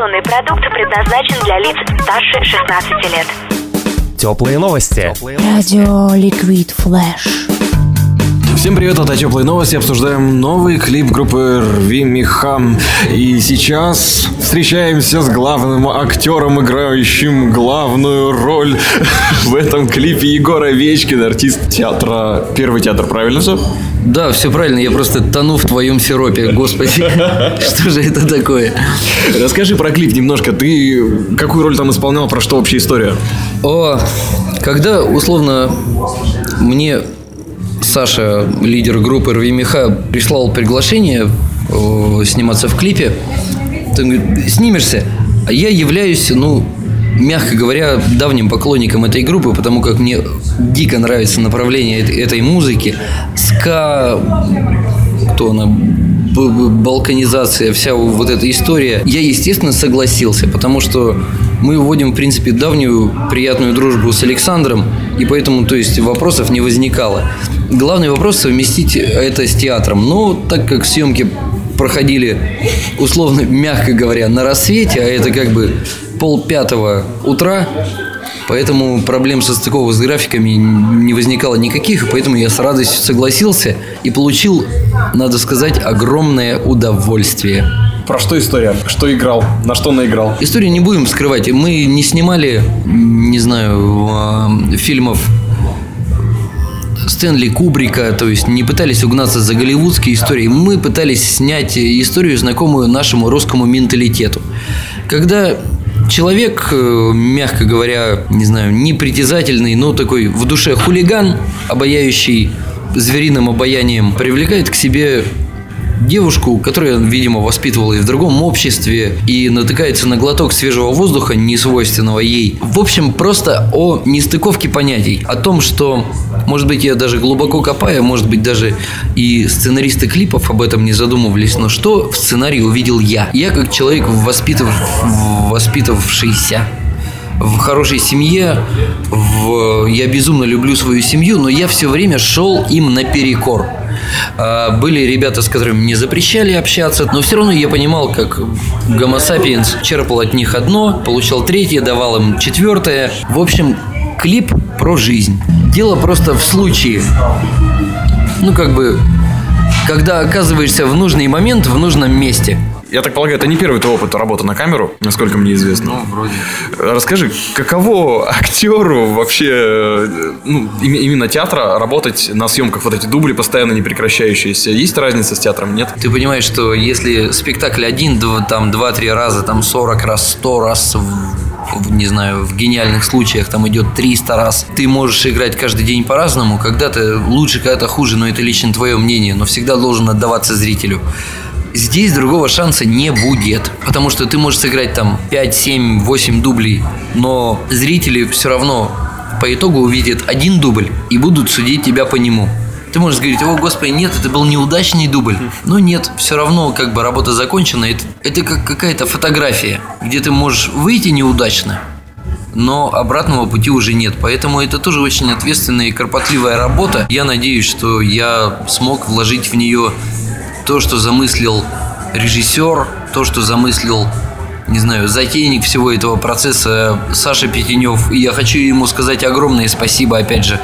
Информационный продукт предназначен для лиц старше 16 лет. Теплые новости. Радио Liquid Flash. Всем привет, это Теплые Новости. Обсуждаем новый клип группы Рви Меха. И сейчас встречаемся с главным актером, играющим главную роль в этом клипе Егор Овечкин, артист театра Первый театр, правильно все? Да, все правильно, я просто тону в твоем сиропе, господи. Что же это такое? Расскажи про клип немножко. Ты какую роль там исполнял, про что вообще история? О, когда, условно, мне Саша, лидер группы Рви Меха, прислал приглашение э, сниматься в клипе, ты снимешься, а я являюсь, ну, мягко говоря, давним поклонником этой группы, потому как мне дико нравится направление этой музыки. Ска, кто она, балканизация, вся вот эта история. Я, естественно, согласился, потому что мы вводим, в принципе, давнюю приятную дружбу с Александром, и поэтому, то есть, вопросов не возникало. Главный вопрос совместить это с театром. Но так как съемки проходили, условно, мягко говоря, на рассвете, а это как бы пол пятого утра, Поэтому проблем со стыковок с графиками не возникало никаких, и поэтому я с радостью согласился и получил, надо сказать, огромное удовольствие. Про что история? Что играл? На что наиграл? Историю не будем скрывать. Мы не снимали, не знаю, а, фильмов Стэнли Кубрика, то есть не пытались угнаться за голливудские истории, мы пытались снять историю, знакомую нашему русскому менталитету. Когда человек, э, мягко говоря, не знаю, непритязательный, но такой в душе хулиган, обаяющий звериным обаянием, привлекает к себе девушку, которая, видимо, воспитывалась в другом обществе и натыкается на глоток свежего воздуха, не свойственного ей. В общем, просто о нестыковке понятий. О том, что, может быть, я даже глубоко копаю, может быть, даже и сценаристы клипов об этом не задумывались, но что в сценарии увидел я? Я, как человек, воспитыв... воспитавшийся в хорошей семье, в... я безумно люблю свою семью, но я все время шел им наперекор. А, были ребята, с которыми не запрещали общаться, но все равно я понимал, как Homo черпал от них одно, получал третье, давал им четвертое. В общем, клип про жизнь. Дело просто в случае, ну как бы, когда оказываешься в нужный момент в нужном месте – я так полагаю, это не первый твой опыт работы на камеру, насколько мне известно. Ну, вроде. Расскажи, каково актеру вообще, ну, именно театра, работать на съемках, вот эти дубли постоянно не прекращающиеся? Есть разница с театром, нет? Ты понимаешь, что если спектакль один, два, там, два-три раза, там, сорок раз, сто раз не знаю, в гениальных случаях там идет 300 раз. Ты можешь играть каждый день по-разному. Когда-то лучше, когда-то хуже, но это лично твое мнение. Но всегда должен отдаваться зрителю. Здесь другого шанса не будет, потому что ты можешь сыграть там 5, 7, 8 дублей, но зрители все равно по итогу увидят один дубль и будут судить тебя по нему. Ты можешь говорить, о, господи, нет, это был неудачный дубль. Но нет, все равно как бы работа закончена. Это, это как какая-то фотография, где ты можешь выйти неудачно, но обратного пути уже нет. Поэтому это тоже очень ответственная и кропотливая работа. Я надеюсь, что я смог вложить в нее то, что замыслил режиссер, то, что замыслил не знаю, затейник всего этого процесса Саша Петенев. И я хочу ему сказать огромное спасибо, опять же.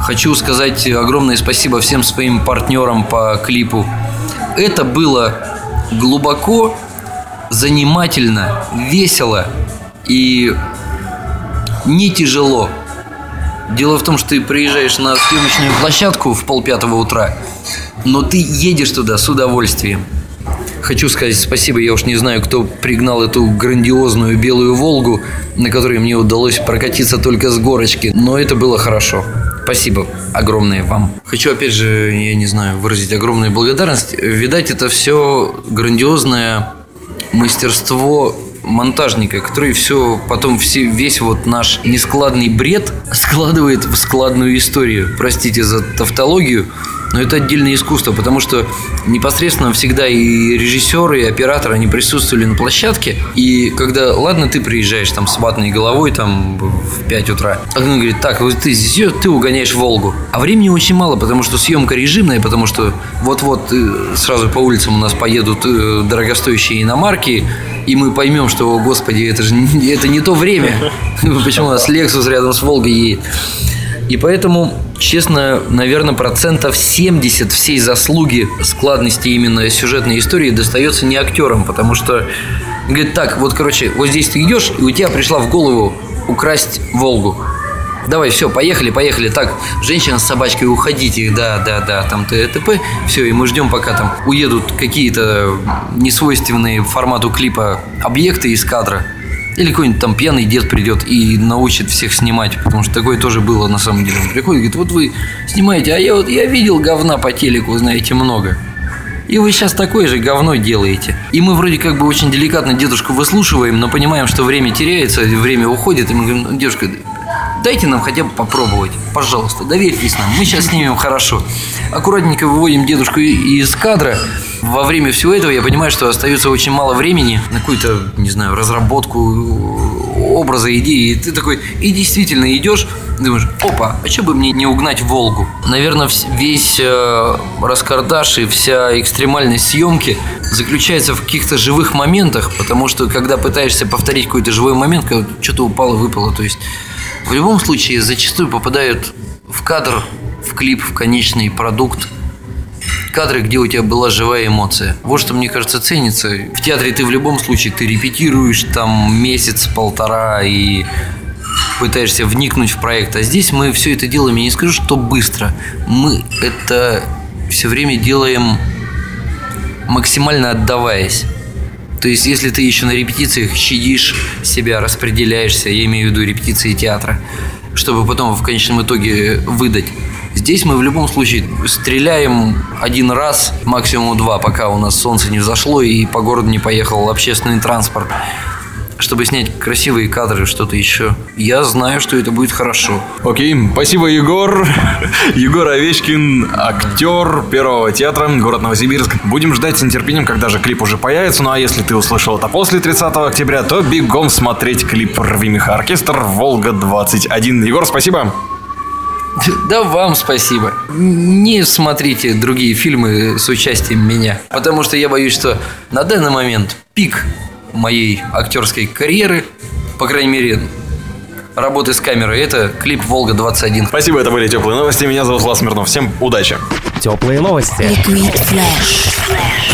Хочу сказать огромное спасибо всем своим партнерам по клипу. Это было глубоко, занимательно, весело и не тяжело. Дело в том, что ты приезжаешь на съемочную площадку в полпятого утра, но ты едешь туда с удовольствием. Хочу сказать спасибо, я уж не знаю, кто пригнал эту грандиозную белую «Волгу», на которой мне удалось прокатиться только с горочки, но это было хорошо. Спасибо огромное вам. Хочу, опять же, я не знаю, выразить огромную благодарность. Видать, это все грандиозное мастерство монтажника, который все потом все, весь вот наш нескладный бред складывает в складную историю. Простите за тавтологию, но это отдельное искусство, потому что непосредственно всегда и режиссеры, и операторы, они присутствовали на площадке. И когда, ладно, ты приезжаешь там с ватной головой там в 5 утра, а он говорит, так, вот ты здесь, ты угоняешь Волгу. А времени очень мало, потому что съемка режимная, потому что вот-вот э, сразу по улицам у нас поедут э, дорогостоящие иномарки, и мы поймем, что, о господи, это же это не то время. Почему у нас Lexus рядом с Волгой едет? И поэтому, честно, наверное, процентов 70 всей заслуги складности именно сюжетной истории достается не актерам, потому что говорит, так, вот, короче, вот здесь ты идешь, и у тебя пришла в голову украсть Волгу. Давай, все, поехали, поехали. Так, женщина с собачкой, уходите, да, да, да, там ТТП. Все, и мы ждем, пока там уедут какие-то несвойственные формату клипа объекты из кадра. Или какой-нибудь там пьяный дед придет и научит всех снимать, потому что такое тоже было на самом деле. Он приходит и говорит, вот вы снимаете, а я вот я видел говна по телеку, знаете, много. И вы сейчас такое же говно делаете. И мы вроде как бы очень деликатно дедушку выслушиваем, но понимаем, что время теряется, время уходит, и мы говорим, «Ну, дедушка, дайте нам хотя бы попробовать, пожалуйста, доверьтесь нам, мы сейчас снимем хорошо. Аккуратненько выводим дедушку из кадра. Во время всего этого я понимаю, что остается очень мало времени на какую-то, не знаю, разработку образа, идеи. И ты такой, и действительно идешь, думаешь, опа, а что бы мне не угнать Волгу? Наверное, весь э, раскардаш и вся экстремальность съемки заключается в каких-то живых моментах, потому что когда пытаешься повторить какой-то живой момент, когда что-то упало, выпало, то есть в любом случае зачастую попадают в кадр, в клип, в конечный продукт кадры, где у тебя была живая эмоция. Вот что, мне кажется, ценится. В театре ты в любом случае, ты репетируешь там месяц-полтора и пытаешься вникнуть в проект. А здесь мы все это делаем, я не скажу, что быстро. Мы это все время делаем максимально отдаваясь. То есть, если ты еще на репетициях щадишь себя, распределяешься, я имею в виду репетиции театра, чтобы потом в конечном итоге выдать. Здесь мы в любом случае стреляем один раз, максимум два, пока у нас солнце не взошло и по городу не поехал общественный транспорт, чтобы снять красивые кадры, что-то еще. Я знаю, что это будет хорошо. Окей, спасибо, Егор. Егор Овечкин, актер Первого театра, город Новосибирск. Будем ждать с нетерпением, когда же клип уже появится. Ну а если ты услышал это после 30 октября, то бегом смотреть клип «Рви меха оркестр» «Волга-21». Егор, спасибо. Да вам спасибо. Не смотрите другие фильмы с участием меня, потому что я боюсь, что на данный момент пик моей актерской карьеры, по крайней мере, работы с камерой, это клип «Волга-21». Спасибо, это были теплые новости. Меня зовут Влад Смирнов. Всем удачи. Теплые новости. Liquid Flash.